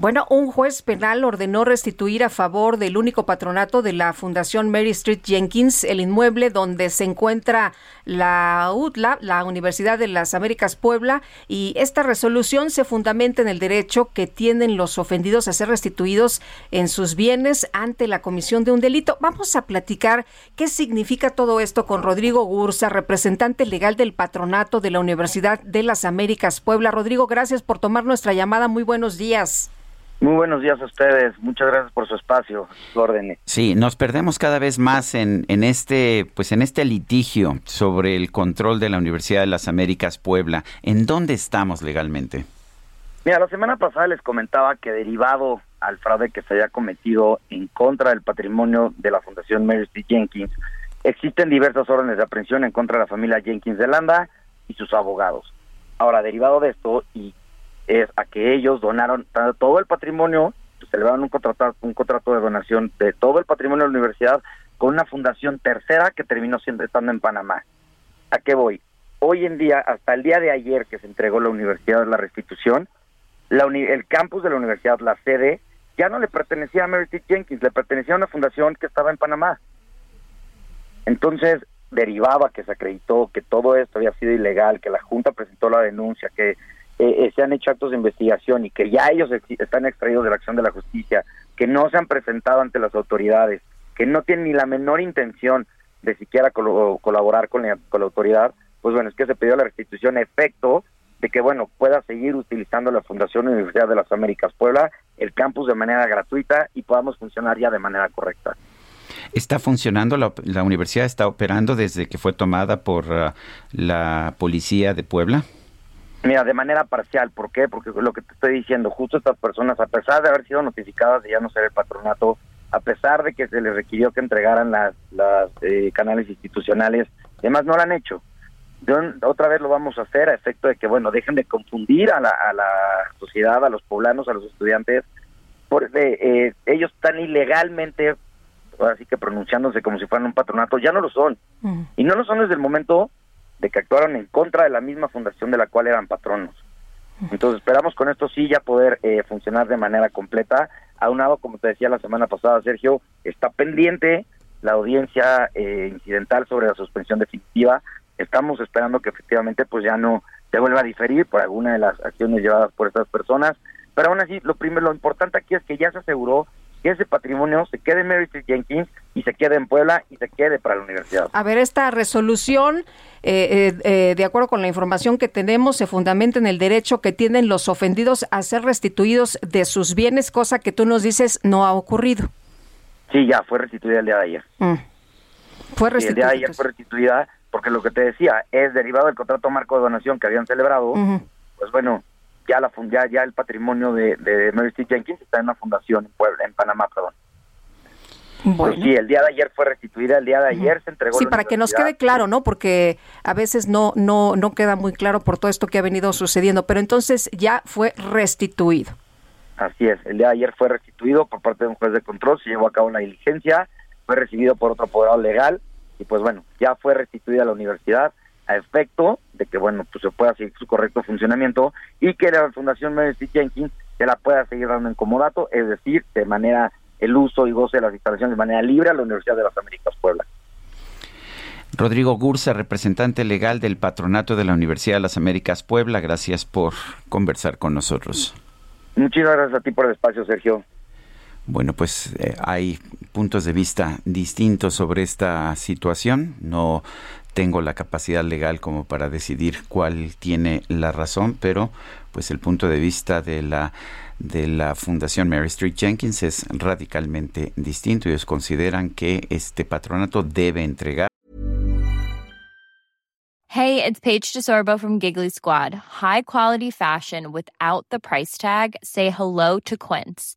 Bueno, un juez penal ordenó restituir a favor del único patronato de la Fundación Mary Street Jenkins el inmueble donde se encuentra la UTLA, la Universidad de las Américas Puebla, y esta resolución se fundamenta en el derecho que tienen los ofendidos a ser restituidos en sus bienes ante la comisión de un delito. Vamos a platicar qué significa todo esto con Rodrigo Gursa, representante legal del patronato de la Universidad de las Américas Puebla. Rodrigo, gracias por tomar nuestra llamada. Muy buenos días. Muy buenos días a ustedes. Muchas gracias por su espacio, sus órdenes. Sí, nos perdemos cada vez más en, en este, pues en este litigio sobre el control de la Universidad de las Américas Puebla. ¿En dónde estamos legalmente? Mira, la semana pasada les comentaba que derivado al fraude que se haya cometido en contra del patrimonio de la Fundación Mary Street Jenkins, existen diversas órdenes de aprehensión en contra de la familia Jenkins de Landa y sus abogados. Ahora, derivado de esto, y es a que ellos donaron todo el patrimonio, celebraron un contrato, un contrato de donación de todo el patrimonio de la universidad con una fundación tercera que terminó siendo estando en Panamá. ¿A qué voy? Hoy en día, hasta el día de ayer que se entregó la universidad la restitución, la el campus de la universidad, la sede, ya no le pertenecía a Street Jenkins, le pertenecía a una fundación que estaba en Panamá. Entonces, derivaba que se acreditó que todo esto había sido ilegal, que la Junta presentó la denuncia, que eh, eh, se han hecho actos de investigación y que ya ellos están extraídos de la acción de la justicia, que no se han presentado ante las autoridades, que no tienen ni la menor intención de siquiera colaborar con la, con la autoridad, pues bueno, es que se pidió la restitución efecto de que, bueno, pueda seguir utilizando la Fundación Universidad de las Américas Puebla, el campus de manera gratuita y podamos funcionar ya de manera correcta. ¿Está funcionando? La, la universidad está operando desde que fue tomada por uh, la policía de Puebla? Mira, de manera parcial, ¿por qué? Porque lo que te estoy diciendo, justo estas personas, a pesar de haber sido notificadas de ya no ser el patronato, a pesar de que se les requirió que entregaran las, las eh, canales institucionales, además no lo han hecho. De otra vez lo vamos a hacer a efecto de que, bueno, dejen de confundir a la, a la sociedad, a los poblanos, a los estudiantes, porque eh, ellos están ilegalmente, así que pronunciándose como si fueran un patronato, ya no lo son. Mm. Y no lo son desde el momento de que actuaron en contra de la misma fundación de la cual eran patronos. Entonces esperamos con esto sí ya poder eh, funcionar de manera completa. Aunado, como te decía la semana pasada, Sergio, está pendiente la audiencia eh, incidental sobre la suspensión definitiva. Estamos esperando que efectivamente pues ya no se vuelva a diferir por alguna de las acciones llevadas por estas personas. Pero aún así, lo primero, lo importante aquí es que ya se aseguró que ese patrimonio se quede en Street Jenkins y se quede en Puebla y se quede para la universidad. A ver, esta resolución, eh, eh, eh, de acuerdo con la información que tenemos, se fundamenta en el derecho que tienen los ofendidos a ser restituidos de sus bienes, cosa que tú nos dices no ha ocurrido. Sí, ya fue restituida el día de ayer. Mm. Fue restituida. el día de ayer fue restituida porque lo que te decía es derivado del contrato marco de donación que habían celebrado. Pues bueno, ya la ya, ya el patrimonio de, de Mary Street Jenkins está en una fundación en Puebla, en Panamá, perdón. Pues sí, el día de ayer fue restituida, el día de ayer se entregó. Sí, para que nos quede claro, ¿no? Porque a veces no, no, no queda muy claro por todo esto que ha venido sucediendo, pero entonces ya fue restituido. Así es, el día de ayer fue restituido por parte de un juez de control, se llevó a cabo la diligencia, fue recibido por otro apoderado legal y pues bueno, ya fue restituida a la universidad a efecto de que, bueno, pues se pueda seguir su correcto funcionamiento y que la Fundación Mercy Jenkins se la pueda seguir dando en comodato, es decir, de manera el uso y goce de las instalaciones de manera libre a la Universidad de las Américas Puebla. Rodrigo Gursa, representante legal del patronato de la Universidad de las Américas Puebla, gracias por conversar con nosotros. Muchísimas gracias a ti por el espacio, Sergio. Bueno, pues eh, hay puntos de vista distintos sobre esta situación. No tengo la capacidad legal como para decidir cuál tiene la razón, pero pues el punto de vista de la de la Fundación Mary Street Jenkins es radicalmente distinto. Ellos consideran que este patronato debe entregar Hey, it's Paige DeSorbo from Giggly Squad. High quality fashion without the price tag. Say hello to Quince.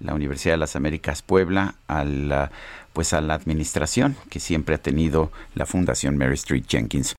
La Universidad de las Américas Puebla al, pues a la administración que siempre ha tenido la Fundación Mary Street Jenkins.